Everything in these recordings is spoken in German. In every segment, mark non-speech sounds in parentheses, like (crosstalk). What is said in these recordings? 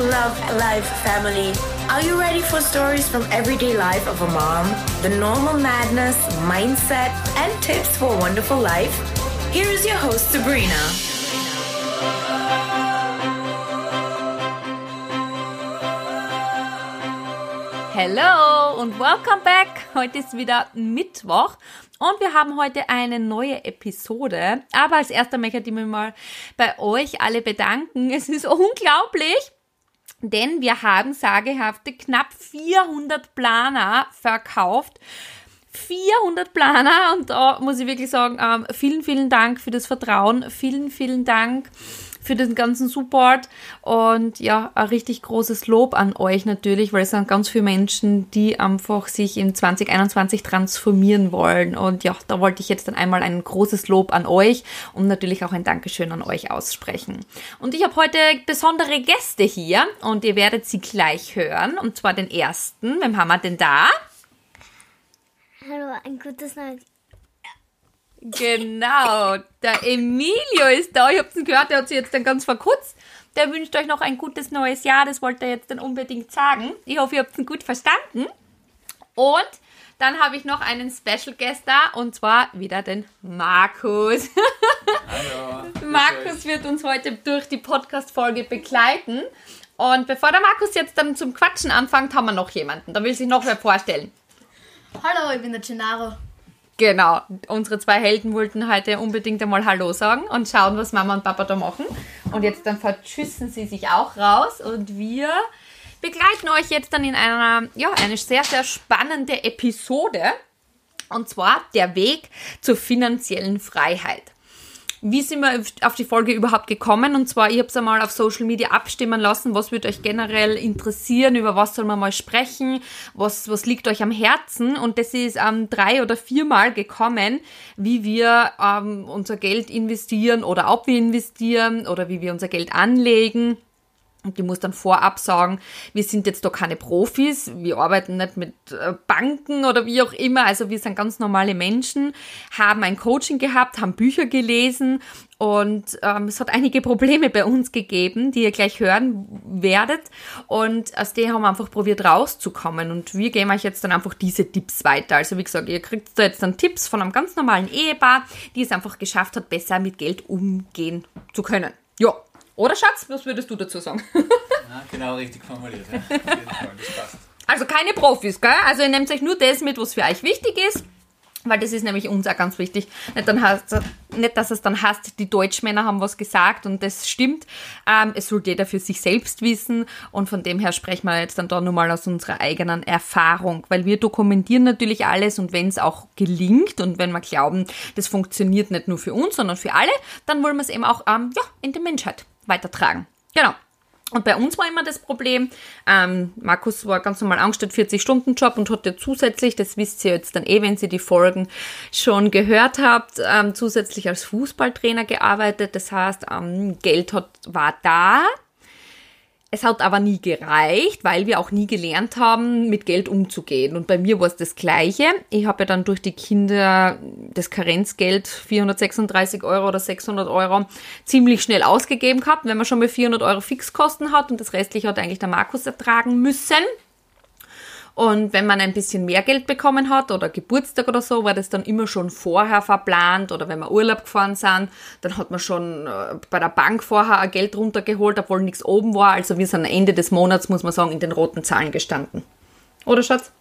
love life, family. Are you ready for stories from everyday life of a mom? The normal madness, mindset, and tips for a wonderful life? Here is your host, Sabrina. Hello und welcome back. Heute ist wieder Mittwoch und wir haben heute eine neue Episode. Aber als erster möchte ich mich mal bei euch alle bedanken. Es ist (laughs) unglaublich, denn wir haben sagehafte knapp 400 Planer verkauft. 400 Planer und da muss ich wirklich sagen, ähm, vielen, vielen Dank für das Vertrauen, vielen, vielen Dank für den ganzen Support und ja, ein richtig großes Lob an euch natürlich, weil es sind ganz viele Menschen, die einfach sich in 2021 transformieren wollen und ja, da wollte ich jetzt dann einmal ein großes Lob an euch und natürlich auch ein Dankeschön an euch aussprechen. Und ich habe heute besondere Gäste hier und ihr werdet sie gleich hören und zwar den ersten, wem haben wir denn da? Hallo, ein gutes neues Genau, der Emilio ist da. Ich hab's ihn gehört, der hat sich jetzt dann ganz verkürzt. Der wünscht euch noch ein gutes neues Jahr. Das wollte er jetzt dann unbedingt sagen. Ich hoffe, ihr habt ihn gut verstanden. Und dann habe ich noch einen Special Guest da und zwar wieder den Markus. Hallo. (laughs) Markus wird uns heute durch die Podcast-Folge begleiten. Und bevor der Markus jetzt dann zum Quatschen anfängt, haben wir noch jemanden. Da will sich noch wer vorstellen. Hallo, ich bin der Gennaro. Genau, unsere zwei Helden wollten heute unbedingt einmal Hallo sagen und schauen, was Mama und Papa da machen. Und jetzt dann verschüssen sie sich auch raus und wir begleiten euch jetzt dann in einer, ja, eine sehr, sehr spannende Episode. Und zwar der Weg zur finanziellen Freiheit wie sind wir auf die Folge überhaupt gekommen? Und zwar, ich habe es einmal auf Social Media abstimmen lassen, was würde euch generell interessieren, über was soll man mal sprechen, was, was liegt euch am Herzen? Und das ist ähm, drei oder viermal gekommen, wie wir ähm, unser Geld investieren oder ob wir investieren oder wie wir unser Geld anlegen. Und die muss dann vorab sagen, wir sind jetzt doch keine Profis, wir arbeiten nicht mit äh, Banken oder wie auch immer, also wir sind ganz normale Menschen, haben ein Coaching gehabt, haben Bücher gelesen und ähm, es hat einige (laughs) Probleme bei uns gegeben, die ihr gleich hören werdet. Und aus denen haben wir einfach probiert rauszukommen. Und wir geben euch jetzt dann einfach diese Tipps weiter. Also wie gesagt, ihr kriegt da jetzt dann Tipps von einem ganz normalen Ehepaar, die es einfach geschafft hat, besser mit Geld umgehen zu können. Ja, oder Schatz, was würdest du dazu sagen? (laughs) Ja, genau richtig formuliert. Ja. Also keine Profis, gell? Also ihr nehmt euch nur das mit, was für euch wichtig ist. Weil das ist nämlich uns auch ganz wichtig. Nicht, dann heißt, nicht dass es dann heißt, die Deutschmänner haben was gesagt und das stimmt. Ähm, es sollte jeder für sich selbst wissen und von dem her sprechen wir jetzt dann da nur mal aus unserer eigenen Erfahrung. Weil wir dokumentieren natürlich alles und wenn es auch gelingt und wenn wir glauben, das funktioniert nicht nur für uns, sondern für alle, dann wollen wir es eben auch ähm, ja, in die Menschheit weitertragen. Genau. Und bei uns war immer das Problem, ähm, Markus war ganz normal angestellt, 40-Stunden-Job und hatte zusätzlich, das wisst ihr jetzt dann eh, wenn ihr die Folgen schon gehört habt, ähm, zusätzlich als Fußballtrainer gearbeitet. Das heißt, ähm, Geld hat, war da, es hat aber nie gereicht, weil wir auch nie gelernt haben, mit Geld umzugehen. Und bei mir war es das Gleiche. Ich habe ja dann durch die Kinder das Karenzgeld 436 Euro oder 600 Euro ziemlich schnell ausgegeben gehabt, wenn man schon mal 400 Euro Fixkosten hat und das restliche hat eigentlich der Markus ertragen müssen. Und wenn man ein bisschen mehr Geld bekommen hat oder Geburtstag oder so, war das dann immer schon vorher verplant. Oder wenn wir Urlaub gefahren sind, dann hat man schon äh, bei der Bank vorher ein Geld runtergeholt, obwohl nichts oben war. Also wir sind am Ende des Monats, muss man sagen, in den roten Zahlen gestanden. Oder Schatz?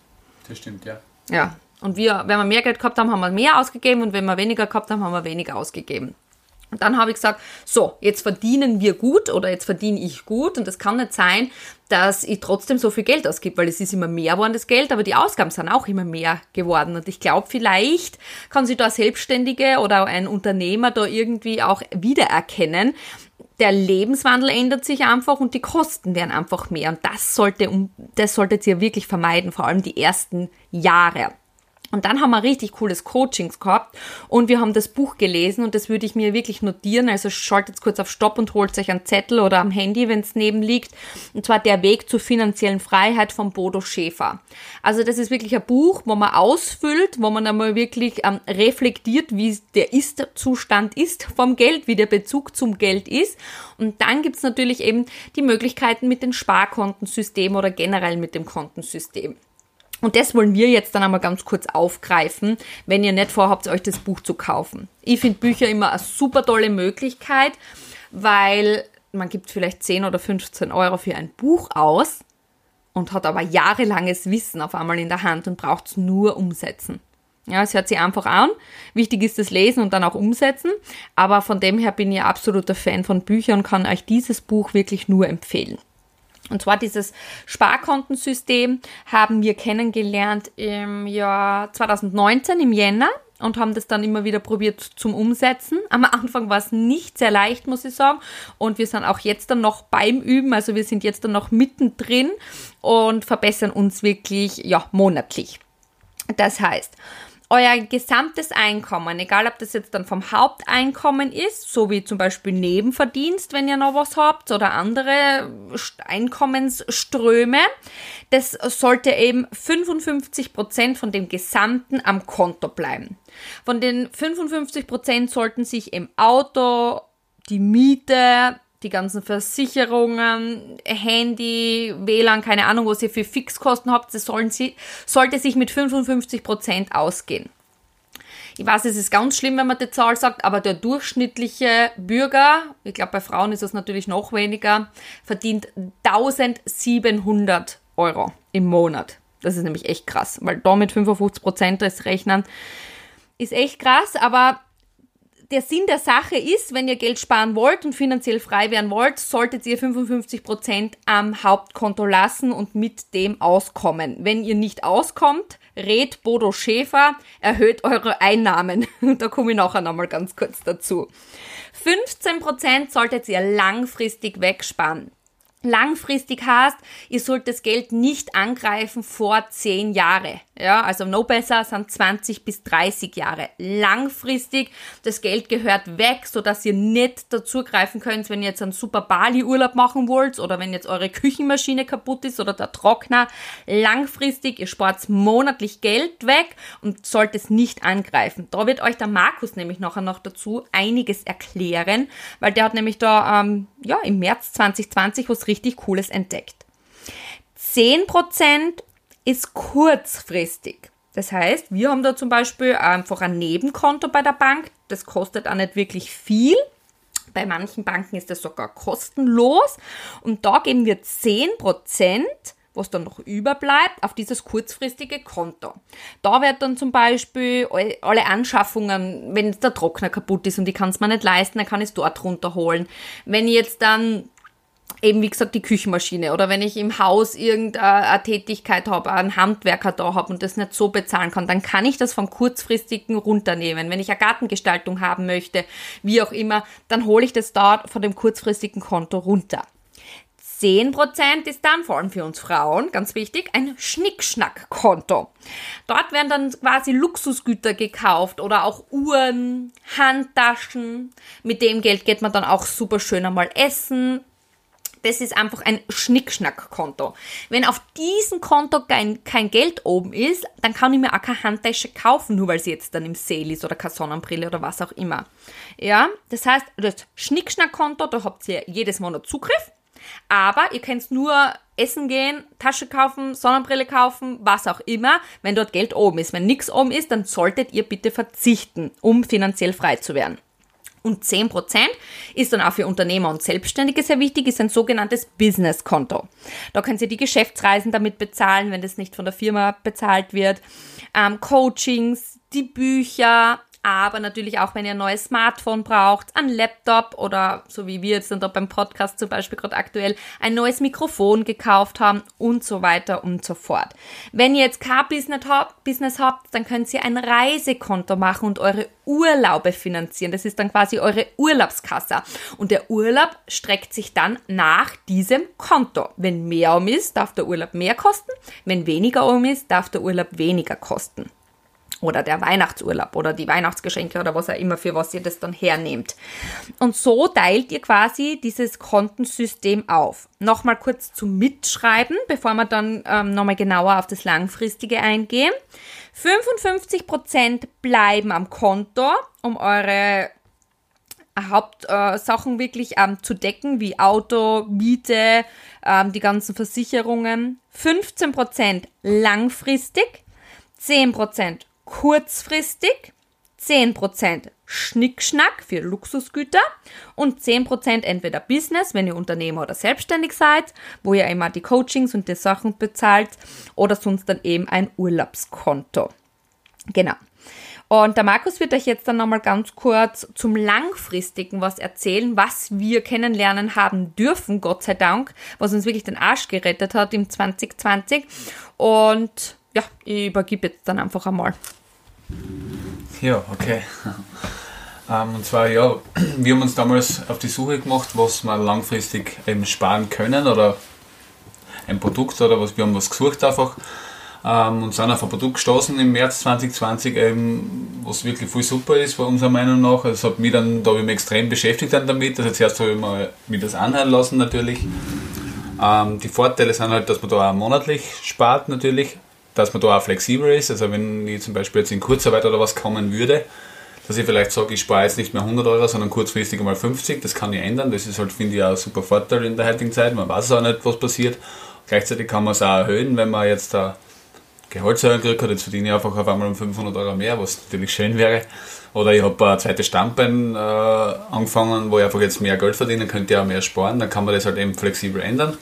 Das stimmt, ja. Ja. Und wir, wenn wir mehr Geld gehabt haben, haben wir mehr ausgegeben und wenn wir weniger gehabt haben, haben wir weniger ausgegeben. Und dann habe ich gesagt, so, jetzt verdienen wir gut oder jetzt verdiene ich gut und es kann nicht sein, dass ich trotzdem so viel Geld ausgebe, weil es ist immer mehr geworden, das Geld, aber die Ausgaben sind auch immer mehr geworden. Und ich glaube, vielleicht kann sich da Selbstständige oder ein Unternehmer da irgendwie auch wiedererkennen. Der Lebenswandel ändert sich einfach und die Kosten werden einfach mehr. Und das sollte, das solltet ihr wirklich vermeiden, vor allem die ersten Jahre. Und dann haben wir richtig cooles Coachings gehabt und wir haben das Buch gelesen und das würde ich mir wirklich notieren. Also schaltet kurz auf Stopp und holt euch einen Zettel oder am Handy, wenn es neben liegt. Und zwar Der Weg zur finanziellen Freiheit von Bodo Schäfer. Also das ist wirklich ein Buch, wo man ausfüllt, wo man einmal wirklich ähm, reflektiert, wie der Ist-Zustand ist vom Geld, wie der Bezug zum Geld ist. Und dann gibt's natürlich eben die Möglichkeiten mit dem Sparkontensystem oder generell mit dem Kontensystem. Und das wollen wir jetzt dann einmal ganz kurz aufgreifen, wenn ihr nicht vorhabt, euch das Buch zu kaufen. Ich finde Bücher immer eine super tolle Möglichkeit, weil man gibt vielleicht 10 oder 15 Euro für ein Buch aus und hat aber jahrelanges Wissen auf einmal in der Hand und braucht es nur umsetzen. Ja, es hört sich einfach an. Wichtig ist das Lesen und dann auch umsetzen. Aber von dem her bin ich absoluter Fan von Büchern und kann euch dieses Buch wirklich nur empfehlen. Und zwar dieses Sparkontensystem haben wir kennengelernt im Jahr 2019 im Jänner und haben das dann immer wieder probiert zum Umsetzen. Am Anfang war es nicht sehr leicht, muss ich sagen. Und wir sind auch jetzt dann noch beim Üben. Also wir sind jetzt dann noch mittendrin und verbessern uns wirklich, ja, monatlich. Das heißt, euer gesamtes Einkommen, egal ob das jetzt dann vom Haupteinkommen ist, so wie zum Beispiel Nebenverdienst, wenn ihr noch was habt, oder andere Einkommensströme, das sollte eben 55 Prozent von dem Gesamten am Konto bleiben. Von den 55 Prozent sollten sich im Auto, die Miete, die ganzen Versicherungen, Handy, WLAN, keine Ahnung, was ihr für Fixkosten habt, das sollen sie, sollte sich mit 55 Prozent ausgehen. Ich weiß, es ist ganz schlimm, wenn man die Zahl sagt, aber der durchschnittliche Bürger, ich glaube bei Frauen ist es natürlich noch weniger, verdient 1700 Euro im Monat. Das ist nämlich echt krass, weil da mit 55 Prozent das rechnen ist echt krass, aber der Sinn der Sache ist, wenn ihr Geld sparen wollt und finanziell frei werden wollt, solltet ihr 55% am Hauptkonto lassen und mit dem auskommen. Wenn ihr nicht auskommt, rät Bodo Schäfer, erhöht eure Einnahmen. (laughs) da komme ich nachher nochmal ganz kurz dazu. 15% solltet ihr langfristig wegsparen. Langfristig heißt, ihr sollt das Geld nicht angreifen vor 10 Jahre. Ja, also no besser sind 20 bis 30 Jahre. Langfristig, das Geld gehört weg, so dass ihr nicht dazugreifen könnt, wenn ihr jetzt einen super Bali-Urlaub machen wollt oder wenn jetzt eure Küchenmaschine kaputt ist oder der Trockner. Langfristig, ihr spart monatlich Geld weg und sollt es nicht angreifen. Da wird euch der Markus nämlich nachher noch dazu einiges erklären, weil der hat nämlich da ähm, ja, im März 2020 was richtig Cooles entdeckt. 10% ist kurzfristig. Das heißt, wir haben da zum Beispiel einfach ein Nebenkonto bei der Bank. Das kostet auch nicht wirklich viel. Bei manchen Banken ist das sogar kostenlos. Und da geben wir 10%, was dann noch überbleibt, auf dieses kurzfristige Konto. Da wird dann zum Beispiel alle Anschaffungen, wenn der Trockner kaputt ist und ich kann es mir nicht leisten, dann kann ich es dort runterholen. Wenn ich jetzt dann eben wie gesagt die Küchenmaschine oder wenn ich im Haus irgendeine Tätigkeit habe, einen Handwerker da habe und das nicht so bezahlen kann, dann kann ich das vom kurzfristigen runternehmen. Wenn ich eine Gartengestaltung haben möchte, wie auch immer, dann hole ich das dort von dem kurzfristigen Konto runter. 10% ist dann vor allem für uns Frauen, ganz wichtig, ein Schnickschnack-Konto. Dort werden dann quasi Luxusgüter gekauft oder auch Uhren, Handtaschen. Mit dem Geld geht man dann auch super schön einmal essen, das ist einfach ein Schnickschnack-Konto. Wenn auf diesem Konto kein, kein Geld oben ist, dann kann ich mir auch keine Handtasche kaufen, nur weil sie jetzt dann im Sale ist oder keine Sonnenbrille oder was auch immer. Ja, das heißt, das Schnickschnack-Konto, da habt ihr jedes Monat Zugriff, aber ihr könnt nur essen gehen, Tasche kaufen, Sonnenbrille kaufen, was auch immer, wenn dort Geld oben ist. Wenn nichts oben ist, dann solltet ihr bitte verzichten, um finanziell frei zu werden. Und 10% ist dann auch für Unternehmer und Selbstständige sehr wichtig, ist ein sogenanntes Business-Konto. Da können Sie die Geschäftsreisen damit bezahlen, wenn das nicht von der Firma bezahlt wird. Ähm, Coachings, die Bücher, aber natürlich auch, wenn ihr ein neues Smartphone braucht, ein Laptop oder so wie wir jetzt dann da beim Podcast zum Beispiel gerade aktuell ein neues Mikrofon gekauft haben und so weiter und so fort. Wenn ihr jetzt kein Business habt, dann könnt ihr ein Reisekonto machen und eure Urlaube finanzieren. Das ist dann quasi eure Urlaubskasse. Und der Urlaub streckt sich dann nach diesem Konto. Wenn mehr um ist, darf der Urlaub mehr kosten. Wenn weniger um ist, darf der Urlaub weniger kosten. Oder der Weihnachtsurlaub oder die Weihnachtsgeschenke oder was auch immer, für was ihr das dann hernehmt. Und so teilt ihr quasi dieses Kontensystem auf. Nochmal kurz zum Mitschreiben, bevor wir dann ähm, nochmal genauer auf das Langfristige eingehen. 55% bleiben am Konto, um eure Hauptsachen äh, wirklich ähm, zu decken, wie Auto, Miete, ähm, die ganzen Versicherungen. 15% langfristig, 10% kurzfristig, 10% Schnickschnack für Luxusgüter und 10% entweder Business, wenn ihr Unternehmer oder selbstständig seid, wo ihr immer die Coachings und die Sachen bezahlt oder sonst dann eben ein Urlaubskonto. Genau. Und der Markus wird euch jetzt dann nochmal ganz kurz zum Langfristigen was erzählen, was wir kennenlernen haben dürfen, Gott sei Dank, was uns wirklich den Arsch gerettet hat im 2020. Und ja, ich übergebe jetzt dann einfach einmal. Ja, okay. Ähm, und zwar, ja, wir haben uns damals auf die Suche gemacht, was wir langfristig eben sparen können oder ein Produkt oder was, wir haben was gesucht einfach ähm, und sind auf ein Produkt gestoßen im März 2020, eben, was wirklich viel super ist, unserer Meinung nach. Das hat mich dann, da ich extrem beschäftigt dann damit. Also zuerst habe ich mal mir das anhören lassen natürlich. Ähm, die Vorteile sind halt, dass man da auch monatlich spart natürlich, dass man da auch flexibel ist. Also wenn ich zum Beispiel jetzt in Kurzarbeit oder was kommen würde, dass ich vielleicht sage, ich spare jetzt nicht mehr 100 Euro, sondern kurzfristig mal 50, das kann ich ändern. Das ist halt, finde ich, auch ein super Vorteil in der heutigen Zeit. Man weiß auch nicht, was passiert. Gleichzeitig kann man es auch erhöhen, wenn man jetzt da Gehaltserhöhung gekriegt hat. Jetzt verdiene ich einfach auf einmal um 500 Euro mehr, was natürlich schön wäre. Oder ich habe ein zweites Standbein äh, angefangen, wo ich einfach jetzt mehr Geld verdiene, könnte auch mehr sparen. Dann kann man das halt eben flexibel ändern.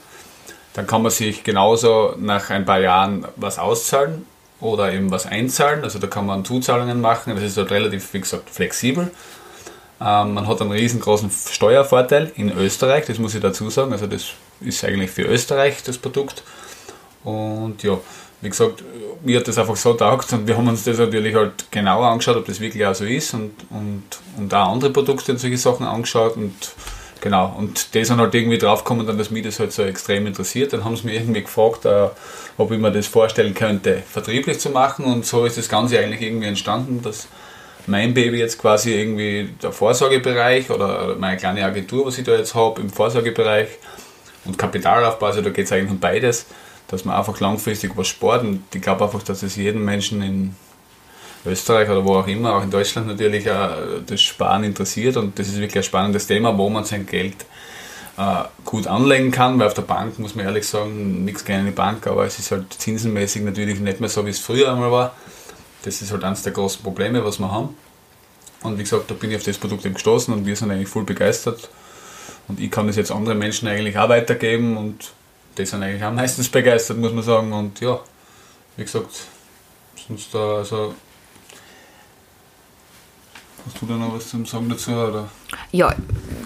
Dann kann man sich genauso nach ein paar Jahren was auszahlen oder eben was einzahlen. Also da kann man Zuzahlungen machen. Das ist halt relativ, wie gesagt, flexibel. Ähm, man hat einen riesengroßen Steuervorteil in Österreich, das muss ich dazu sagen. Also das ist eigentlich für Österreich das Produkt. Und ja, wie gesagt, mir hat das einfach so taugt und wir haben uns das natürlich halt genauer angeschaut, ob das wirklich auch so ist und, und, und auch andere Produkte und solche Sachen angeschaut und genau, und die sind halt irgendwie draufgekommen, dass mich das halt so extrem interessiert. Dann haben sie mich irgendwie gefragt, äh, ob ich mir das vorstellen könnte, vertrieblich zu machen und so ist das Ganze eigentlich irgendwie entstanden, dass mein Baby jetzt quasi irgendwie der Vorsorgebereich oder meine kleine Agentur, was ich da jetzt habe, im Vorsorgebereich und Kapitalaufbau, also da geht es eigentlich um beides dass man einfach langfristig was spart. Und ich glaube einfach, dass es jeden Menschen in Österreich oder wo auch immer, auch in Deutschland natürlich auch das Sparen interessiert. Und das ist wirklich ein spannendes Thema, wo man sein Geld äh, gut anlegen kann, weil auf der Bank muss man ehrlich sagen, nichts gegen eine Bank, aber es ist halt zinsenmäßig natürlich nicht mehr so, wie es früher einmal war. Das ist halt eines der großen Probleme, was wir haben. Und wie gesagt, da bin ich auf das Produkt eben gestoßen und wir sind eigentlich voll begeistert. Und ich kann das jetzt anderen Menschen eigentlich auch weitergeben und die sind eigentlich am meisten begeistert, muss man sagen. Und ja, wie gesagt, sonst da, also. Hast du da noch was zum Sagen dazu? Oder? Ja,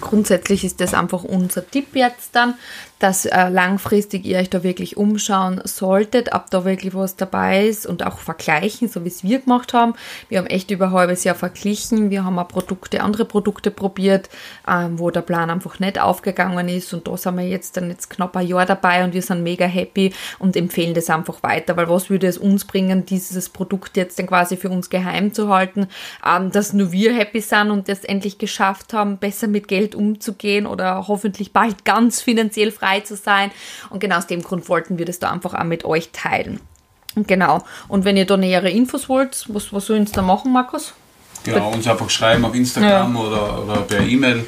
grundsätzlich ist das einfach unser Tipp jetzt dann, dass äh, langfristig ihr euch da wirklich umschauen solltet, ob da wirklich was dabei ist und auch vergleichen, so wie es wir gemacht haben. Wir haben echt über ein halbes Jahr verglichen. Wir haben auch Produkte, andere Produkte probiert, ähm, wo der Plan einfach nicht aufgegangen ist und da sind wir jetzt dann jetzt knapp ein Jahr dabei und wir sind mega happy und empfehlen das einfach weiter, weil was würde es uns bringen, dieses Produkt jetzt dann quasi für uns geheim zu halten, ähm, dass nur wir happy sind und das endlich geschafft haben, besser mit Geld umzugehen oder hoffentlich bald ganz finanziell frei zu sein. Und genau aus dem Grund wollten wir das da einfach auch mit euch teilen. Genau. Und wenn ihr da nähere Infos wollt, was, was sollen Sie da machen, Markus? Genau, uns einfach schreiben auf Instagram ja. oder, oder per E-Mail.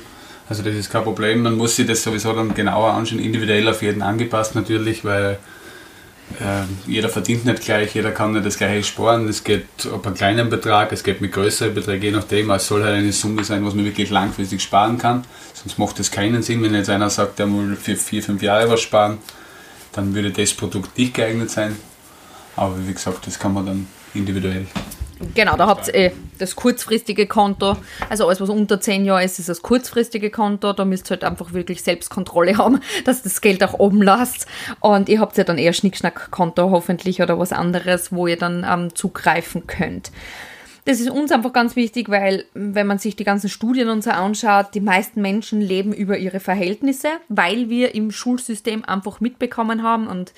Also das ist kein Problem. Man muss sich das sowieso dann genauer anschauen, individuell auf jeden angepasst natürlich, weil jeder verdient nicht gleich, jeder kann nicht das gleiche sparen. Es geht ab einem kleinen Betrag, es geht mit größeren Beträgen, je nachdem. Es soll halt eine Summe sein, was man wirklich langfristig sparen kann. Sonst macht das keinen Sinn, wenn jetzt einer sagt, er will für vier, fünf Jahre was sparen, dann würde das Produkt nicht geeignet sein. Aber wie gesagt, das kann man dann individuell Genau, da habt ihr eh das kurzfristige Konto. Also alles, was unter 10 Jahre ist, ist das kurzfristige Konto. Da müsst ihr halt einfach wirklich Selbstkontrolle (laughs) haben, dass das Geld auch oben lasst. Und ihr habt ja dann eher Schnickschnack-Konto hoffentlich oder was anderes, wo ihr dann ähm, zugreifen könnt. Das ist uns einfach ganz wichtig, weil wenn man sich die ganzen Studien und so anschaut, die meisten Menschen leben über ihre Verhältnisse, weil wir im Schulsystem einfach mitbekommen haben und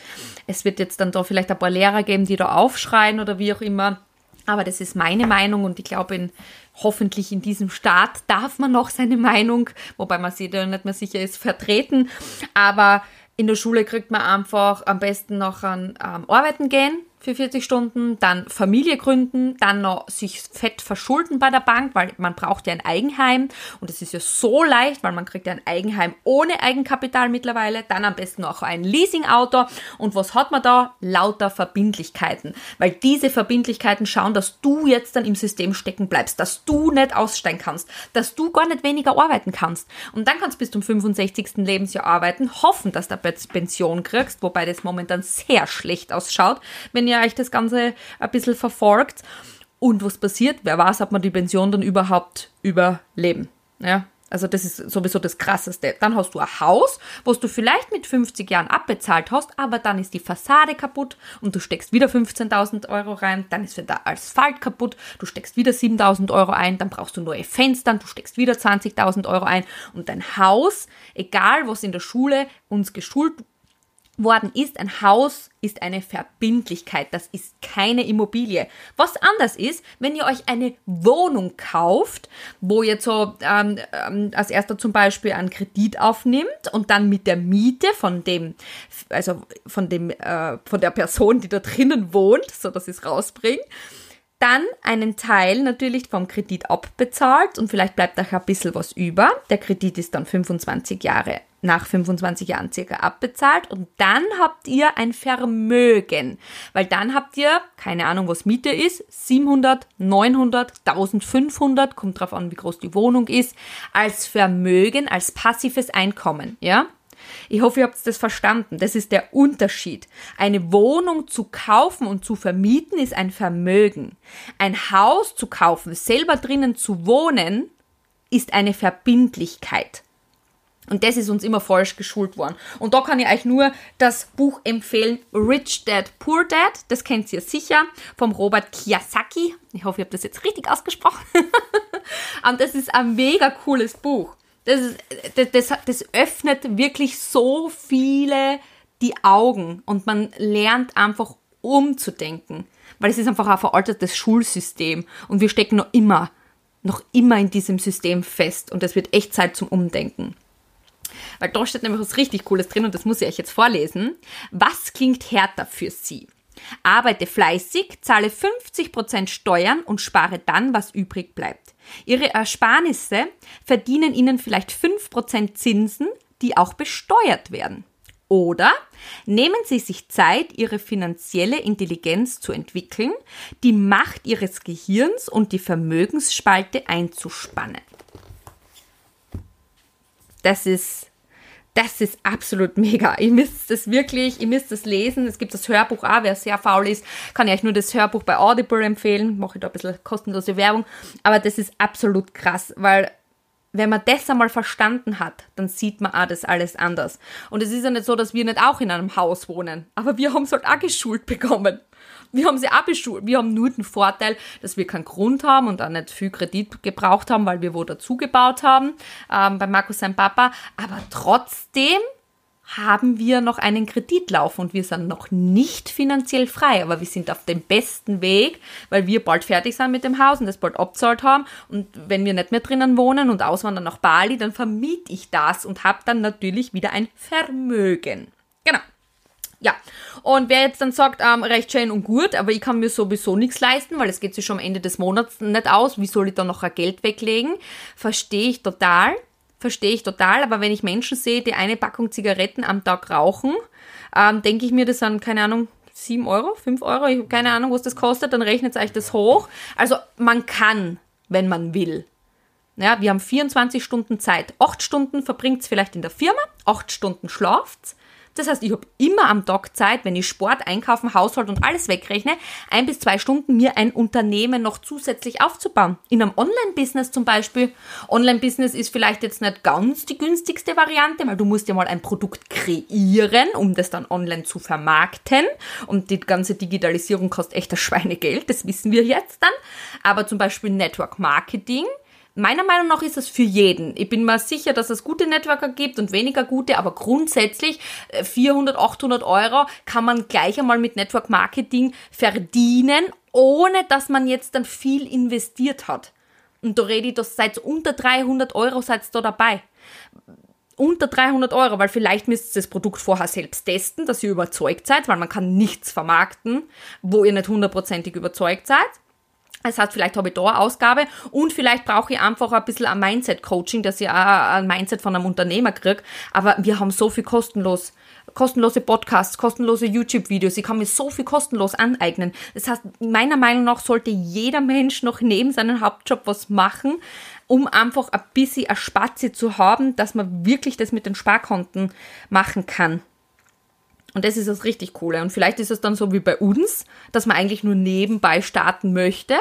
es wird jetzt dann da vielleicht ein paar Lehrer geben, die da aufschreien oder wie auch immer Aber das ist meine Meinung und ich glaube, in, hoffentlich in diesem Staat darf man noch seine Meinung, wobei man sich da nicht mehr sicher ist, vertreten. Aber in der Schule kriegt man einfach am besten noch an ähm, Arbeiten gehen für 40 Stunden, dann Familie gründen, dann noch sich fett verschulden bei der Bank, weil man braucht ja ein Eigenheim und es ist ja so leicht, weil man kriegt ja ein Eigenheim ohne Eigenkapital mittlerweile, dann am besten auch ein Leasingauto und was hat man da? Lauter Verbindlichkeiten, weil diese Verbindlichkeiten schauen, dass du jetzt dann im System stecken bleibst, dass du nicht aussteigen kannst, dass du gar nicht weniger arbeiten kannst und dann kannst du bis zum 65. Lebensjahr arbeiten, hoffen, dass du Pension kriegst, wobei das momentan sehr schlecht ausschaut, wenn ihr ihr euch das Ganze ein bisschen verfolgt. Und was passiert? Wer weiß, ob man die Pension dann überhaupt überleben. Ja, also das ist sowieso das Krasseste. Dann hast du ein Haus, was du vielleicht mit 50 Jahren abbezahlt hast, aber dann ist die Fassade kaputt und du steckst wieder 15.000 Euro rein, dann ist der Asphalt kaputt, du steckst wieder 7.000 Euro ein, dann brauchst du neue Fenster, du steckst wieder 20.000 Euro ein und dein Haus, egal was in der Schule uns geschult worden ist, ein Haus ist eine Verbindlichkeit, das ist keine Immobilie. Was anders ist, wenn ihr euch eine Wohnung kauft, wo ihr so ähm, ähm, als erster zum Beispiel einen Kredit aufnimmt und dann mit der Miete von dem, also von dem, äh, von der Person, die da drinnen wohnt, so dass es rausbringt, dann einen Teil natürlich vom Kredit abbezahlt und vielleicht bleibt euch ein bisschen was über. Der Kredit ist dann 25 Jahre nach 25 Jahren circa abbezahlt und dann habt ihr ein Vermögen, weil dann habt ihr, keine Ahnung, was Miete ist, 700, 900, 1500, kommt drauf an, wie groß die Wohnung ist, als Vermögen, als passives Einkommen, ja? Ich hoffe, ihr habt das verstanden. Das ist der Unterschied. Eine Wohnung zu kaufen und zu vermieten ist ein Vermögen. Ein Haus zu kaufen, selber drinnen zu wohnen, ist eine Verbindlichkeit. Und das ist uns immer falsch geschult worden. Und da kann ich euch nur das Buch empfehlen, Rich Dad, Poor Dad. Das kennt ihr sicher, vom Robert Kiyosaki. Ich hoffe, ich habe das jetzt richtig ausgesprochen. (laughs) Und das ist ein mega cooles Buch. Das, das, das, das öffnet wirklich so viele die Augen und man lernt einfach umzudenken. Weil es ist einfach ein veraltetes Schulsystem und wir stecken noch immer, noch immer in diesem System fest und es wird echt Zeit zum Umdenken. Weil da steht nämlich was richtig Cooles drin und das muss ich euch jetzt vorlesen. Was klingt härter für Sie? Arbeite fleißig, zahle 50% Steuern und spare dann, was übrig bleibt. Ihre Ersparnisse verdienen Ihnen vielleicht 5% Zinsen, die auch besteuert werden. Oder nehmen Sie sich Zeit, Ihre finanzielle Intelligenz zu entwickeln, die Macht Ihres Gehirns und die Vermögensspalte einzuspannen. Das ist das ist absolut mega. Ihr müsst es wirklich, ihr müsst es lesen. Es gibt das Hörbuch auch, wer sehr faul ist, kann ich euch nur das Hörbuch bei Audible empfehlen. Mache ich da ein bisschen kostenlose Werbung. Aber das ist absolut krass, weil wenn man das einmal verstanden hat, dann sieht man auch das alles anders. Und es ist ja nicht so, dass wir nicht auch in einem Haus wohnen. Aber wir haben es halt auch geschult bekommen. Wir haben sie auch beschult. Wir haben nur den Vorteil, dass wir keinen Grund haben und auch nicht viel Kredit gebraucht haben, weil wir wo dazugebaut haben, ähm, bei Markus sein Papa. Aber trotzdem haben wir noch einen Kredit laufen und wir sind noch nicht finanziell frei, aber wir sind auf dem besten Weg, weil wir bald fertig sind mit dem Haus und das bald abzahlt haben und wenn wir nicht mehr drinnen wohnen und auswandern nach Bali, dann vermiete ich das und habe dann natürlich wieder ein Vermögen. Genau. Ja, und wer jetzt dann sagt, ähm, recht schön und gut, aber ich kann mir sowieso nichts leisten, weil es geht sich schon am Ende des Monats nicht aus, wie soll ich da noch ein Geld weglegen? Verstehe ich total, verstehe ich total, aber wenn ich Menschen sehe, die eine Packung Zigaretten am Tag rauchen, ähm, denke ich mir, das sind, keine Ahnung, 7 Euro, 5 Euro, ich habe keine Ahnung, was das kostet, dann rechnet euch das hoch. Also man kann, wenn man will. Ja, wir haben 24 Stunden Zeit. 8 Stunden verbringt es vielleicht in der Firma, 8 Stunden schlaft das heißt, ich habe immer am Tag Zeit, wenn ich Sport, Einkaufen, Haushalt und alles wegrechne, ein bis zwei Stunden mir ein Unternehmen noch zusätzlich aufzubauen. In einem Online-Business zum Beispiel. Online-Business ist vielleicht jetzt nicht ganz die günstigste Variante, weil du musst ja mal ein Produkt kreieren, um das dann online zu vermarkten. Und die ganze Digitalisierung kostet echt das Schweinegeld, das wissen wir jetzt dann. Aber zum Beispiel Network Marketing Meiner Meinung nach ist es für jeden. Ich bin mir sicher, dass es gute Networker gibt und weniger gute, aber grundsätzlich 400, äh, 800 Euro kann man gleich einmal mit Network Marketing verdienen, ohne dass man jetzt dann viel investiert hat. Und da rede ich, das seid unter 300 Euro seid da dabei. Unter 300 Euro, weil vielleicht müsst ihr das Produkt vorher selbst testen, dass ihr überzeugt seid, weil man kann nichts vermarkten, wo ihr nicht hundertprozentig überzeugt seid. Das heißt, vielleicht habe ich da eine Ausgabe und vielleicht brauche ich einfach ein bisschen ein Mindset-Coaching, dass ich auch ein Mindset von einem Unternehmer kriege. Aber wir haben so viel kostenlos, kostenlose Podcasts, kostenlose YouTube-Videos. Ich kann mir so viel kostenlos aneignen. Das heißt, meiner Meinung nach sollte jeder Mensch noch neben seinem Hauptjob was machen, um einfach ein bisschen eine Spatze zu haben, dass man wirklich das mit den Sparkonten machen kann. Und das ist das richtig Coole. Und vielleicht ist es dann so wie bei uns, dass man eigentlich nur nebenbei starten möchte,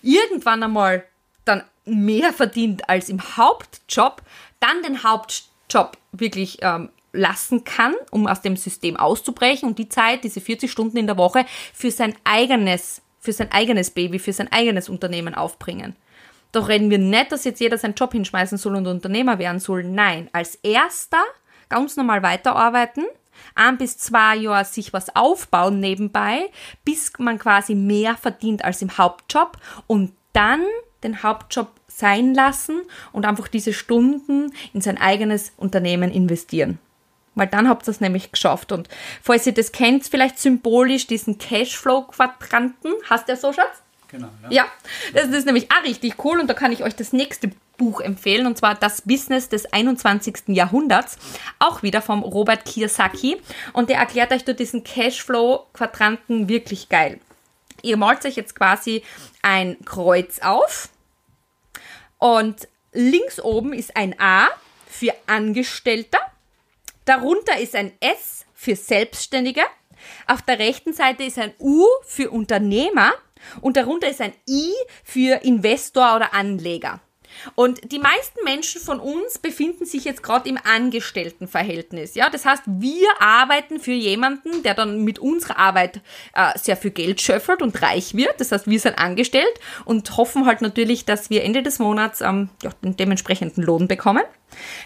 irgendwann einmal dann mehr verdient als im Hauptjob, dann den Hauptjob wirklich ähm, lassen kann, um aus dem System auszubrechen und die Zeit, diese 40 Stunden in der Woche, für sein eigenes, für sein eigenes Baby, für sein eigenes Unternehmen aufbringen. Doch reden wir nicht, dass jetzt jeder seinen Job hinschmeißen soll und Unternehmer werden soll. Nein, als erster ganz normal weiterarbeiten, ein bis zwei Jahre sich was aufbauen nebenbei, bis man quasi mehr verdient als im Hauptjob und dann den Hauptjob sein lassen und einfach diese Stunden in sein eigenes Unternehmen investieren. Weil dann habt ihr es nämlich geschafft. Und falls ihr das kennt, vielleicht symbolisch diesen Cashflow-Quadranten. Hast du ja so, Schatz? Genau, ja. Ja, das ist nämlich auch richtig cool und da kann ich euch das nächste Buch empfehlen und zwar Das Business des 21. Jahrhunderts, auch wieder vom Robert Kiyosaki und der erklärt euch durch diesen Cashflow-Quadranten wirklich geil. Ihr malt euch jetzt quasi ein Kreuz auf und links oben ist ein A für Angestellter, darunter ist ein S für Selbstständige, auf der rechten Seite ist ein U für Unternehmer und darunter ist ein I für Investor oder Anleger. Und die meisten Menschen von uns befinden sich jetzt gerade im Angestelltenverhältnis. Ja, das heißt, wir arbeiten für jemanden, der dann mit unserer Arbeit äh, sehr viel Geld schöffelt und reich wird. Das heißt, wir sind angestellt und hoffen halt natürlich, dass wir Ende des Monats ähm, ja, den dementsprechenden Lohn bekommen.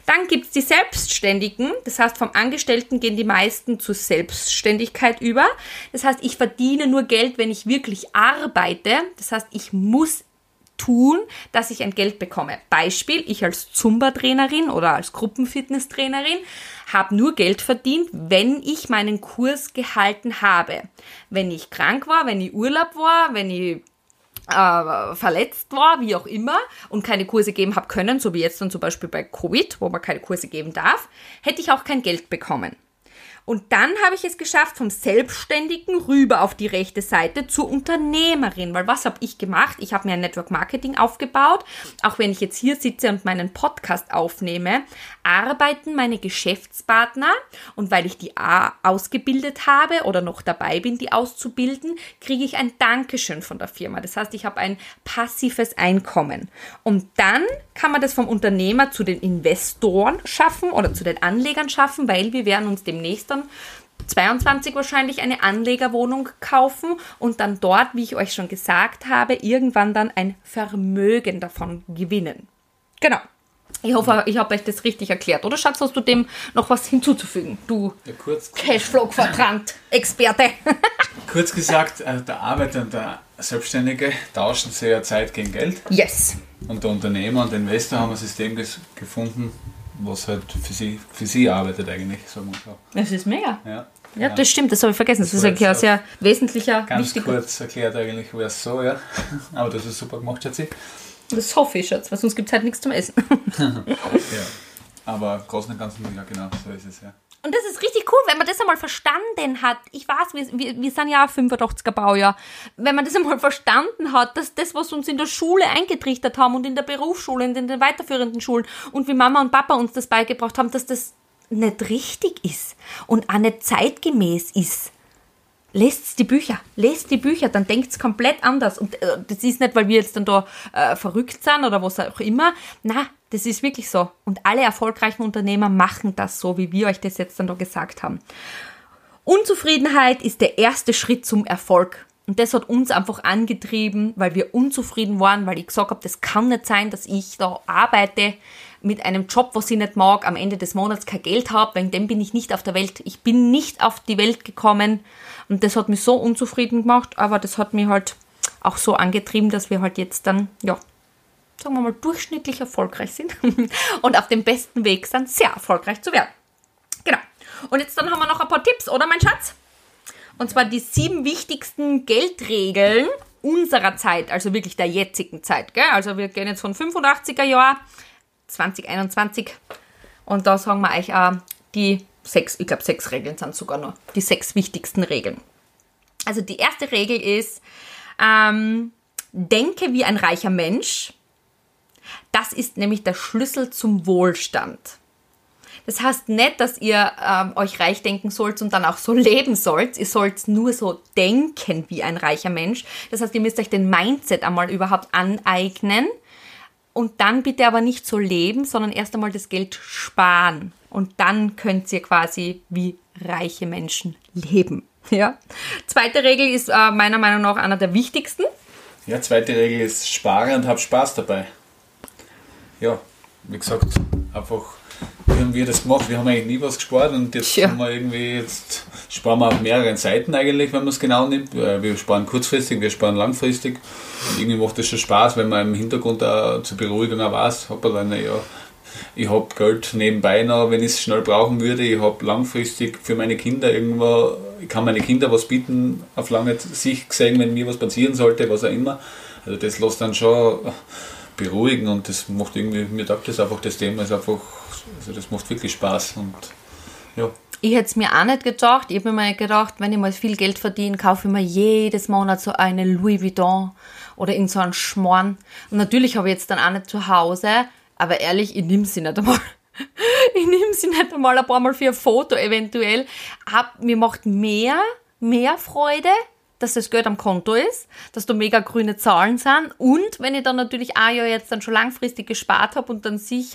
Dann gibt's die Selbstständigen. Das heißt, vom Angestellten gehen die meisten zur Selbstständigkeit über. Das heißt, ich verdiene nur Geld, wenn ich wirklich arbeite. Das heißt, ich muss tun, dass ich ein Geld bekomme. Beispiel, ich als Zumba-Trainerin oder als Gruppenfitness-Trainerin habe nur Geld verdient, wenn ich meinen Kurs gehalten habe. Wenn ich krank war, wenn ich Urlaub war, wenn ich äh, verletzt war, wie auch immer, und keine Kurse geben habe können, so wie jetzt dann zum Beispiel bei Covid, wo man keine Kurse geben darf, hätte ich auch kein Geld bekommen. Und dann habe ich es geschafft, vom Selbstständigen rüber auf die rechte Seite zur Unternehmerin. Weil was habe ich gemacht? Ich habe mir ein Network Marketing aufgebaut. Auch wenn ich jetzt hier sitze und meinen Podcast aufnehme, arbeiten meine Geschäftspartner und weil ich die ausgebildet habe oder noch dabei bin, die auszubilden, kriege ich ein Dankeschön von der Firma. Das heißt, ich habe ein passives Einkommen. Und dann kann man das vom Unternehmer zu den Investoren schaffen oder zu den Anlegern schaffen, weil wir werden uns demnächst dann 22 wahrscheinlich eine Anlegerwohnung kaufen und dann dort, wie ich euch schon gesagt habe, irgendwann dann ein Vermögen davon gewinnen. Genau. Ich hoffe, ich habe euch das richtig erklärt. Oder Schatz, hast du dem noch was hinzuzufügen? Du Ja, kurz, Cashflow-Quadrant-Experte. (laughs) kurz gesagt, äh, der Arbeiter und der Selbstständige tauschen sehr ja Zeit gegen Geld. yes. Und der Unternehmer und der Investor haben ein System ges- gefunden, was halt für sie, für sie arbeitet eigentlich, sagen wir so. Das ist mega. Ja, Ja, das stimmt, das habe ich vergessen. Das, Das ist ein jetzt sehr wesentlicher, Ganz wichtiger. kurz erklärt eigentlich wäre es so, ja. (laughs) Aber das ist super gemacht, Schatzi. Das hoffe ich, Schatz, weil sonst gibt es halt nichts zum Essen. (laughs) Ja. Aber im Großen und Ganzen, ja genau, so ist es ja. Und das ist richtig cool, wenn man das einmal verstanden hat. Ich weiß, wir, wir, wir sind ja auch 85er Baujahr. Wenn man das einmal (laughs) verstanden hat, dass das, was uns in der Schule eingetrichtert haben und in der Berufsschule und in den weiterführenden Schulen und wie Mama und Papa uns das beigebracht haben, dass das nicht richtig ist und auch nicht zeitgemäß ist. Lest die Bücher, lest die Bücher, dann denkt's komplett anders. Und äh, das ist nicht, weil wir jetzt dann da äh, verrückt sind oder was auch immer. Na, das ist wirklich so. Und alle erfolgreichen Unternehmer machen das so, wie wir euch das jetzt dann da gesagt haben. Unzufriedenheit ist der erste Schritt zum Erfolg. Und das hat uns einfach angetrieben, weil wir unzufrieden waren, weil ich gesagt habe, das kann nicht sein, dass ich da arbeite mit einem Job, was ich nicht mag, am Ende des Monats kein Geld habe, wegen dem bin ich nicht auf der Welt. Ich bin nicht auf die Welt gekommen und das hat mich so unzufrieden gemacht, aber das hat mich halt auch so angetrieben, dass wir halt jetzt dann, ja, sagen wir mal, durchschnittlich erfolgreich sind (laughs) und auf dem besten Weg sind, sehr erfolgreich zu werden. Genau. Und jetzt dann haben wir noch ein paar Tipps, oder mein Schatz? Und zwar die sieben wichtigsten Geldregeln unserer Zeit, also wirklich der jetzigen Zeit. Gell? Also wir gehen jetzt von 85er Jahr 2021 und da sagen wir euch auch die sechs, ich glaube sechs Regeln sind sogar nur, die sechs wichtigsten Regeln. Also die erste Regel ist, ähm, denke wie ein reicher Mensch. Das ist nämlich der Schlüssel zum Wohlstand. Das heißt nicht, dass ihr ähm, euch reich denken sollt und dann auch so (laughs) leben sollt. Ihr sollt nur so denken wie ein reicher Mensch. Das heißt, ihr müsst euch den Mindset einmal überhaupt aneignen und dann bitte aber nicht so leben, sondern erst einmal das Geld sparen. Und dann könnt ihr quasi wie reiche Menschen leben. (laughs) Ja. Zweite Regel ist äh, meiner Meinung nach einer der wichtigsten. Ja, zweite Regel ist spare und hab Spaß dabei. Ja, wie gesagt, einfach, wie haben wir das gemacht? Wir haben eigentlich nie was gespart und jetzt Ja. haben wir irgendwie, jetzt sparen wir auf mehreren Seiten eigentlich, wenn man es genau nimmt. Äh, Wir sparen kurzfristig, wir sparen langfristig. Und irgendwie macht das schon Spaß, wenn man im Hintergrund auch zur Beruhigung auch weiß, hoppala, na ja, ich habe Geld nebenbei noch, wenn ich es schnell brauchen würde. Ich habe langfristig für meine Kinder irgendwo, ich kann meine Kinder was bieten, auf lange Sicht gesehen, wenn mir was passieren sollte, was auch immer. Also das lässt dann schon beruhigen und das macht irgendwie, mir taugt das einfach, das Thema ist einfach, also das macht wirklich Spaß und ja. Ich hätte es mir auch nicht gedacht. Ich habe mir gedacht, wenn ich mal viel Geld verdiene, kaufe ich mir jedes Monat so eine Louis Vuitton oder in so einen Schmorn. Und natürlich habe ich jetzt dann auch nicht zu Hause, aber ehrlich, ich nehme sie nicht einmal. (laughs) Ich nehme sie nicht einmal ein paar Mal für ein Foto eventuell. Hab, mir macht mehr, mehr Freude, dass das Geld am Konto ist, dass da mega grüne Zahlen sind und wenn ich dann natürlich auch ja jetzt dann schon langfristig gespart habe und dann sehe ich,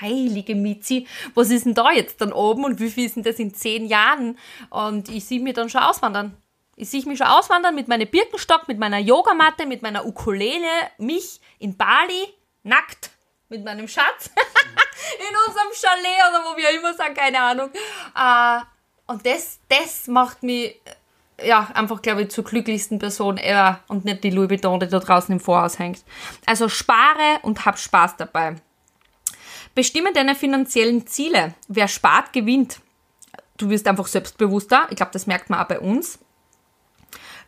heilige Mizi, was ist denn da jetzt dann oben und wie viel ist denn das in zehn Jahren? Und ich sehe mir dann schon auswandern. Ich sehe mich schon auswandern mit meinem Birkenstock, mit meiner Yogamatte, mit meiner Ukulele, mich in Bali, nackt, mit meinem Schatz, (laughs) in unserem Chalet oder wo wir immer sind, keine Ahnung. Äh, und das, das macht mich ja, einfach, glaube ich, zur glücklichsten Person ever und nicht die Louis Vuitton, die da draußen im Vorhaus hängt. Also spare und hab Spaß dabei. Bestimme deine finanziellen Ziele. Wer spart, gewinnt. Du wirst einfach selbstbewusster. Ich glaube, das merkt man auch bei uns.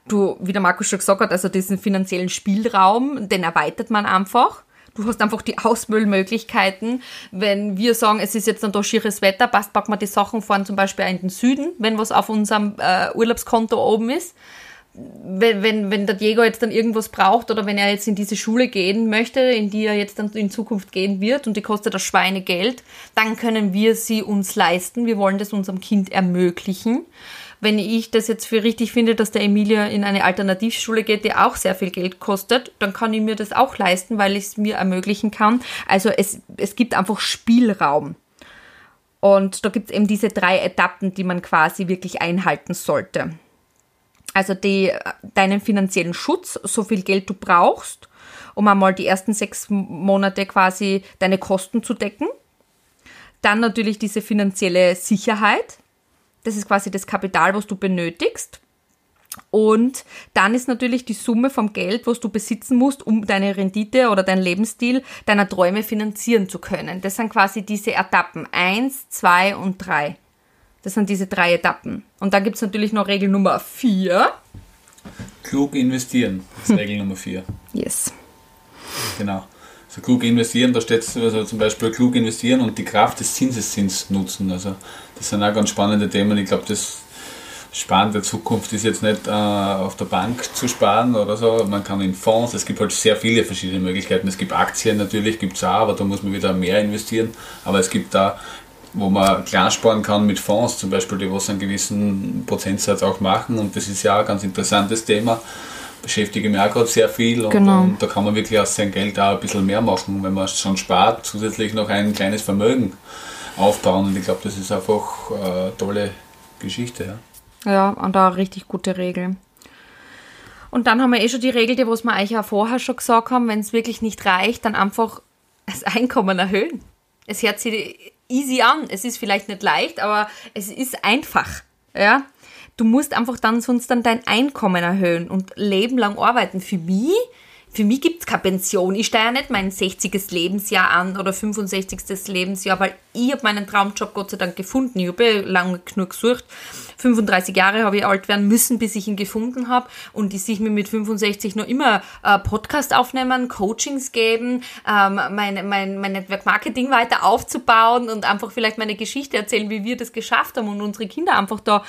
Du, wie der Markus schon gesagt hat, also diesen finanziellen Spielraum, den erweitert man einfach. Du hast einfach die Ausmüllmöglichkeiten. Wenn wir sagen, es ist jetzt da schieres Wetter, passt, packen wir die Sachen fahren zum Beispiel in den Süden, wenn was auf unserem äh, Urlaubskonto oben ist. Wenn, wenn, wenn der Diego jetzt dann irgendwas braucht oder wenn er jetzt in diese Schule gehen möchte, in die er jetzt dann in Zukunft gehen wird und die kostet das Schweinegeld, dann können wir sie uns leisten. Wir wollen das unserem Kind ermöglichen wenn ich das jetzt für richtig finde, dass der Emilia in eine Alternativschule geht, die auch sehr viel Geld kostet, dann kann ich mir das auch leisten, weil ich es mir ermöglichen kann. Also es, es gibt einfach Spielraum. Und da gibt es eben diese drei Etappen, die man quasi wirklich einhalten sollte. Also die, deinen finanziellen Schutz, so viel Geld du brauchst, um einmal die ersten sechs Monate quasi deine Kosten zu decken. Dann natürlich diese finanzielle Sicherheit, das ist quasi das Kapital, was du benötigst. Und dann ist natürlich die Summe vom Geld, was du besitzen musst, um deine Rendite oder deinen Lebensstil deiner Träume finanzieren zu können. Das sind quasi diese Etappen. Eins, zwei und drei. Das sind diese drei Etappen. Und dann gibt es natürlich noch Regel Nummer vier. Klug investieren, das ist Regel Nummer 4. Yes. Genau. So klug investieren, da steht also zum Beispiel klug investieren und die Kraft des Zinseszins nutzen. Also das sind auch ganz spannende Themen. Ich glaube, das Sparen der Zukunft ist jetzt nicht äh, auf der Bank zu sparen oder so. Man kann in Fonds, es gibt halt sehr viele verschiedene Möglichkeiten. Es gibt Aktien natürlich, gibt es auch, aber da muss man wieder mehr investieren. Aber es gibt da, wo man klar sparen kann mit Fonds, zum Beispiel, die was einen gewissen Prozentsatz auch machen. Und das ist ja auch ein ganz interessantes Thema beschäftige mich auch gerade sehr viel und, Genau. und da kann man wirklich aus seinem Geld auch ein bisschen mehr machen, wenn man schon spart, zusätzlich noch ein kleines Vermögen aufbauen und ich glaube, das ist einfach eine tolle Geschichte. Ja. Ja, und da richtig gute Regel. Und dann haben wir eh schon die Regel, die was wir euch ja vorher schon gesagt haben, wenn es wirklich nicht reicht, dann einfach das Einkommen erhöhen. Es hört sich easy an. Es ist vielleicht nicht leicht, aber es ist einfach. Ja. du musst einfach dann sonst dann dein Einkommen erhöhen und lebenlang arbeiten. Für mich für mich gibt es keine Pension. Ich stehe ja nicht mein 60. Lebensjahr an oder 65. Lebensjahr, weil ich habe meinen Traumjob Gott sei Dank gefunden. Ich habe ja lange genug gesucht. 35 Jahre habe ich alt werden müssen, bis ich ihn gefunden habe. Und ich sehe mir mit 65 noch immer äh, Podcast aufnehmen, Coachings geben, ähm, mein, mein, mein Network Marketing weiter aufzubauen und einfach vielleicht meine Geschichte erzählen, wie wir das geschafft haben und unsere Kinder einfach da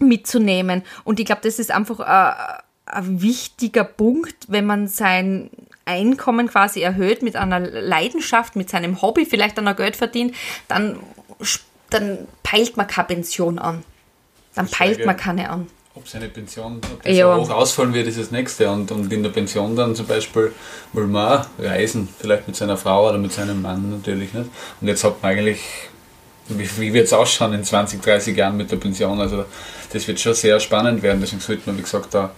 mitzunehmen. Und ich glaube, das ist einfach äh, ein wichtiger Punkt, wenn man sein Einkommen quasi erhöht mit einer Leidenschaft, mit seinem Hobby, vielleicht einer Geld verdient, dann, dann peilt man keine Pension an. Dann peilt man keine an. Ob seine Pension ob das ja. hoch ausfallen wird, ist das nächste. Und, und in der Pension dann zum Beispiel will man reisen, vielleicht mit seiner Frau oder mit seinem Mann natürlich nicht. Und jetzt hat man eigentlich, wie, wie wird es ausschauen in 20, 30 Jahren mit der Pension? Also das wird schon sehr spannend werden. Deswegen sollte man, wie gesagt, da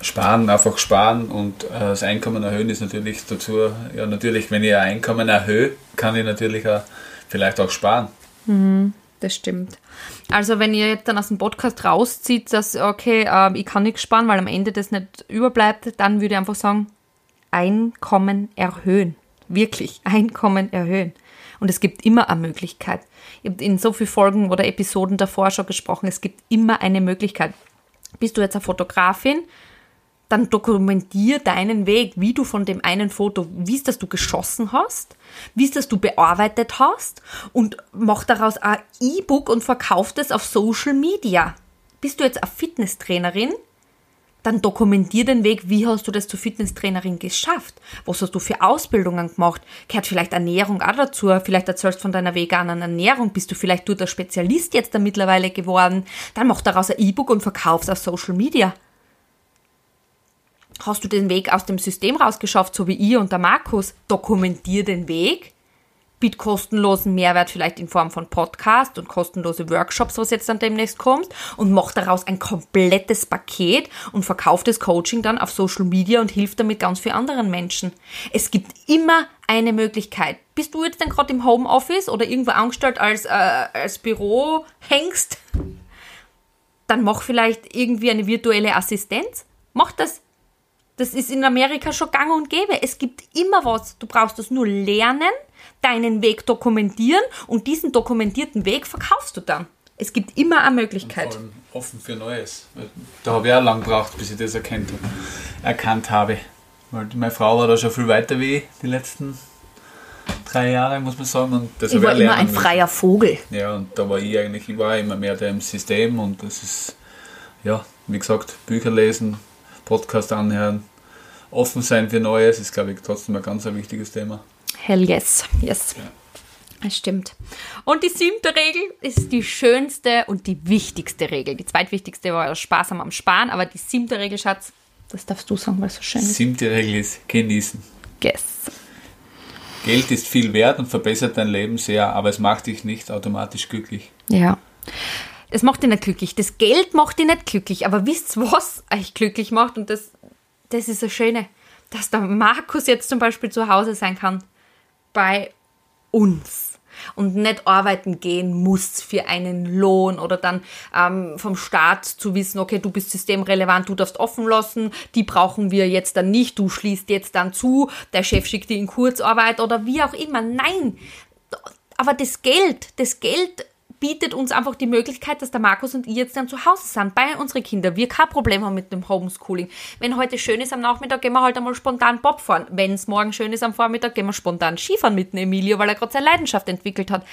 sparen, einfach sparen und äh, das Einkommen erhöhen ist natürlich dazu, ja natürlich, wenn ich ein Einkommen erhöhe, kann ich natürlich auch vielleicht auch sparen. Mhm, das stimmt. Also wenn ihr jetzt dann aus dem Podcast rauszieht, dass, okay, äh, ich kann nichts sparen, weil am Ende das nicht überbleibt, dann würde ich einfach sagen, Einkommen erhöhen. Wirklich, (laughs) Einkommen erhöhen. Und es gibt immer eine Möglichkeit. Ich habe in so vielen Folgen oder Episoden davor schon gesprochen, es gibt immer eine Möglichkeit. Bist du jetzt eine Fotografin, dann dokumentier deinen Weg, wie du von dem einen Foto, wie es das du geschossen hast, wie es das du bearbeitet hast und mach daraus ein E-Book und verkauf das auf Social Media. Bist du jetzt eine Fitnesstrainerin? Dann dokumentier den Weg, wie hast du das zur Fitnesstrainerin geschafft? Was hast du für Ausbildungen gemacht? Gehört vielleicht Ernährung auch dazu? Vielleicht erzählst du von deiner veganen Ernährung. Bist du vielleicht du der Spezialist jetzt da mittlerweile geworden? Dann mach daraus ein E-Book und verkauf's auf Social Media hast du den Weg aus dem System rausgeschafft, so wie ich und der Markus, dokumentier den Weg, biet kostenlosen Mehrwert vielleicht in Form von Podcast und kostenlose Workshops, was jetzt dann demnächst kommt und mach daraus ein komplettes Paket und verkauf das Coaching dann auf Social Media und hilft damit ganz vielen anderen Menschen. Es gibt immer eine Möglichkeit. Bist du jetzt dann gerade im Homeoffice oder irgendwo angestellt als, äh, als Büro hängst? Dann mach vielleicht irgendwie eine virtuelle Assistenz. Mach das das ist in Amerika schon gang und gäbe. Es gibt immer was. Du brauchst das nur lernen, deinen Weg dokumentieren und diesen dokumentierten Weg verkaufst du dann. Es gibt immer eine Möglichkeit. vor allem offen für Neues. Da habe ich auch lange gebraucht, bis ich das erkannt, erkannt habe. Weil meine Frau war da schon viel weiter wie ich, die letzten drei Jahre, muss man sagen. Und das ich war immer ein freier. Vogel. Ja, und da war ich eigentlich, ich war immer mehr der im System und das ist, ja, wie gesagt, Bücher lesen, Podcast anhören, offen sein für Neues ist, glaube ich, trotzdem ein ganz ein wichtiges Thema. Hell yes, yes. Ja. Das stimmt. Und die siebte Regel ist die schönste und die wichtigste Regel. Die zweitwichtigste war Spaß am Sparen, aber die siebte Regel, Schatz, das darfst du sagen, weil es so schön ist. Die siebte Regel ist genießen. Yes. Geld ist viel wert und verbessert dein Leben sehr, aber es macht dich nicht automatisch glücklich. Ja. Es macht dich nicht glücklich. Das Geld macht dich nicht glücklich. Aber wisst was euch glücklich macht? Und das, das ist das Schöne, dass der Markus jetzt zum Beispiel zu Hause sein kann. Bei uns. Und nicht arbeiten gehen muss für einen Lohn oder dann ähm, vom Staat zu wissen, okay, du bist systemrelevant, du darfst offen lassen, die brauchen wir jetzt dann nicht, du schließt jetzt dann zu, der Chef schickt dir in Kurzarbeit oder wie auch immer. Nein, aber das Geld, das Geld bietet uns einfach die Möglichkeit, dass der Markus und ich jetzt dann zu Hause sind, bei unseren Kindern. Wir kein Problem haben mit dem Homeschooling. Wenn heute schön ist am Nachmittag, gehen wir halt einmal spontan Bob fahren. Wenn es morgen schön ist am Vormittag, gehen wir spontan Skifahren mit dem Emilio, weil er gerade seine Leidenschaft entwickelt hat.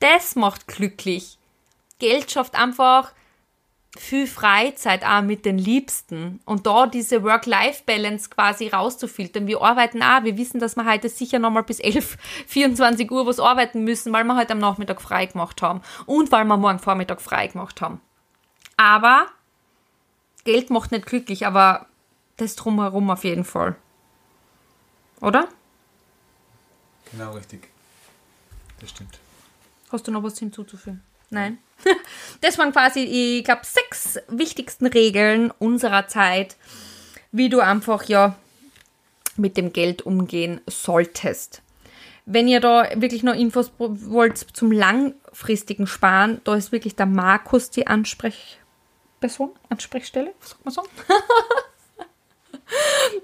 Das macht glücklich. Geld schafft einfach viel Freizeit auch mit den Liebsten und da diese Work-Life-Balance quasi rauszufiltern. Wir arbeiten auch, wir wissen, dass wir heute sicher nochmal bis 11, 24 (laughs) Uhr was arbeiten müssen, weil wir heute am Nachmittag frei gemacht haben und weil wir morgen Vormittag frei gemacht haben. Aber Geld macht nicht glücklich, aber das drumherum auf jeden Fall. Oder? Genau richtig. Das stimmt. Hast du noch was hinzuzufügen? Nein. (laughs) Das waren quasi, ich glaube, sechs wichtigsten Regeln unserer Zeit, wie du einfach ja mit dem Geld umgehen solltest. Wenn ihr da wirklich noch Infos wollt zum lang langfristigen Sparen, da ist wirklich der Markus die Ansprechperson, Ansprechstelle, sagt man so? (laughs)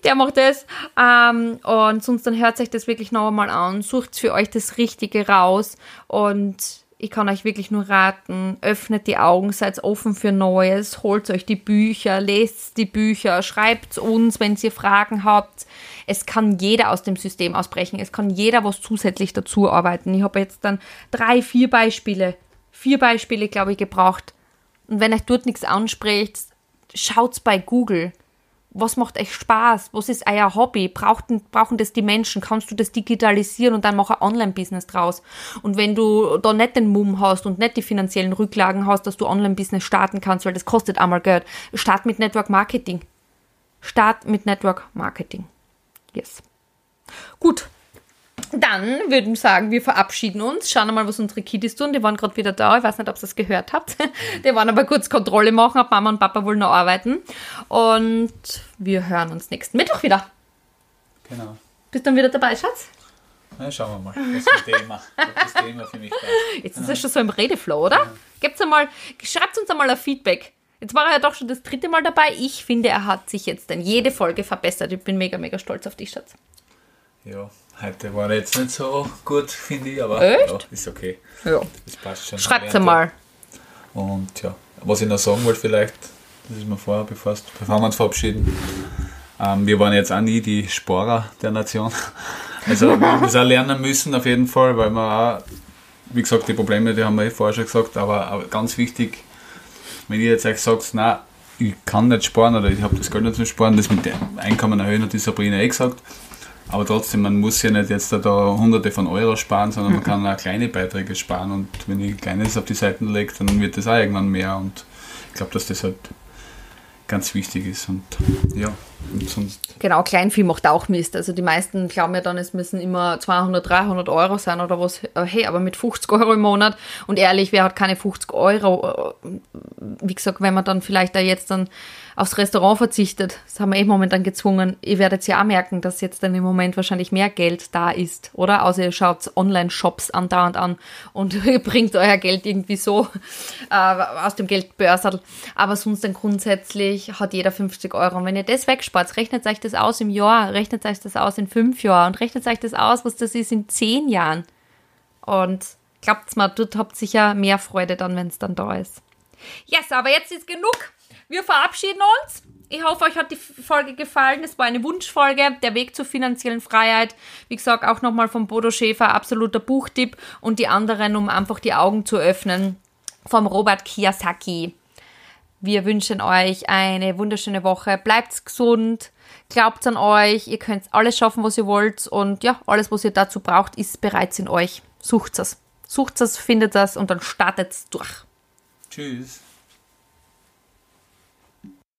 der macht das. Ähm, und sonst dann hört euch das wirklich noch einmal an, sucht für euch das Richtige raus und ich kann euch wirklich nur raten, öffnet die Augen, seid offen für Neues, holt euch die Bücher, lest die Bücher, schreibt uns, wenn ihr Fragen habt. Es kann jeder aus dem System ausbrechen, es kann jeder was zusätzlich dazu arbeiten. Ich habe jetzt dann drei, vier Beispiele, vier Beispiele, glaube ich, gebraucht. Und wenn euch dort nichts anspricht, schaut's bei Google was macht euch Spaß? Was ist euer Hobby? Brauchen, brauchen das die Menschen? Kannst du das digitalisieren und dann mach ein Online-Business draus? Und wenn du da nicht den Mumm hast und nicht die finanziellen Rücklagen hast, dass du Online-Business starten kannst, weil das kostet einmal Geld, start mit Network Marketing. Start mit Network Marketing. Yes. Gut, dann würden wir sagen, wir verabschieden uns. Schauen wir mal, was unsere Kiddies tun. Die waren gerade wieder da. Ich weiß nicht, ob ihr es gehört habt. (laughs) Die waren aber kurz Kontrolle machen, ob Mama und Papa wohl noch arbeiten. Und wir hören uns nächsten Mittwoch wieder. Genau. Bist du dann wieder dabei, Schatz? Na, schauen wir mal, das Thema, was das Thema für mich ist. Jetzt ist es schon so im Redeflow, oder? Gebt's einmal, schreibt uns einmal ein Feedback. Jetzt war er ja doch schon das dritte Mal dabei. Ich finde, er hat sich jetzt in jede Folge verbessert. Ich bin mega, mega stolz auf dich, Schatz. Ja, heute war jetzt nicht so gut, finde ich, aber Echt? ja, ist okay. Ja. Das passt schon. Lernt einmal. Und ja, was ich noch sagen wollte vielleicht, das ist mir vorher, bevor, bevor wir uns verabschieden, ähm, wir waren jetzt auch nie die Sporer der Nation. (laughs) Also wir haben das auch lernen müssen auf jeden Fall, weil wir auch, wie gesagt, die Probleme, die haben wir eh vorher schon gesagt, aber auch ganz wichtig, wenn ihr jetzt euch sagt, nein, ich kann nicht sparen oder ich habe das Geld nicht zum Sparen, das mit dem Einkommen erhöhen, hat die Sabrina eh gesagt. Aber trotzdem, man muss ja nicht jetzt da, da hunderte von Euro sparen, sondern man kann auch kleine Beiträge sparen. Und wenn ich kleines auf die Seiten lege, dann wird das auch irgendwann mehr. Und ich glaube, dass das halt ganz wichtig ist. Und ja, sonst, Genau, Kleinvieh macht auch Mist. Also die meisten glauben ja dann, es müssen immer 200, 300 Euro sein oder was. Äh, Hey, aber mit 50 Euro im Monat und ehrlich, wer hat keine 50 Euro? Äh, Wie gesagt, wenn man dann vielleicht da jetzt dann aufs Restaurant verzichtet, das haben wir eh momentan gezwungen. Ihr werdet ja auch merken, dass jetzt dann im Moment wahrscheinlich mehr Geld da ist, oder? Außer ihr schaut Online-Shops andauernd an und (laughs) ihr bringt euer Geld irgendwie so äh, aus dem Geldbörsel. Aber sonst dann grundsätzlich hat jeder 50 Euro. Und wenn ihr das wegspart, rechnet euch das aus im Jahr, rechnet euch das aus in fünf Jahren und rechnet euch das aus, was das ist in zehn Jahren. Und glaubt's mal, dort habt sicher mehr Freude dann, wenn es dann da ist. Yes, aber jetzt ist genug. Wir verabschieden uns. Ich hoffe, euch hat die Folge gefallen. Es war eine Wunschfolge, der Weg zur finanziellen Freiheit. Wie gesagt, auch nochmal vom Bodo Schäfer, absoluter Buchtipp. Und die anderen, um einfach die Augen zu öffnen, vom Robert Kiyosaki. Wir wünschen euch eine wunderschöne Woche. Bleibt gesund. Glaubt an euch. Ihr könnt alles schaffen, was ihr wollt. Und ja, alles, was ihr dazu braucht, ist bereits in euch. Sucht es. Sucht es, findet es und dann startet es durch. tschüss.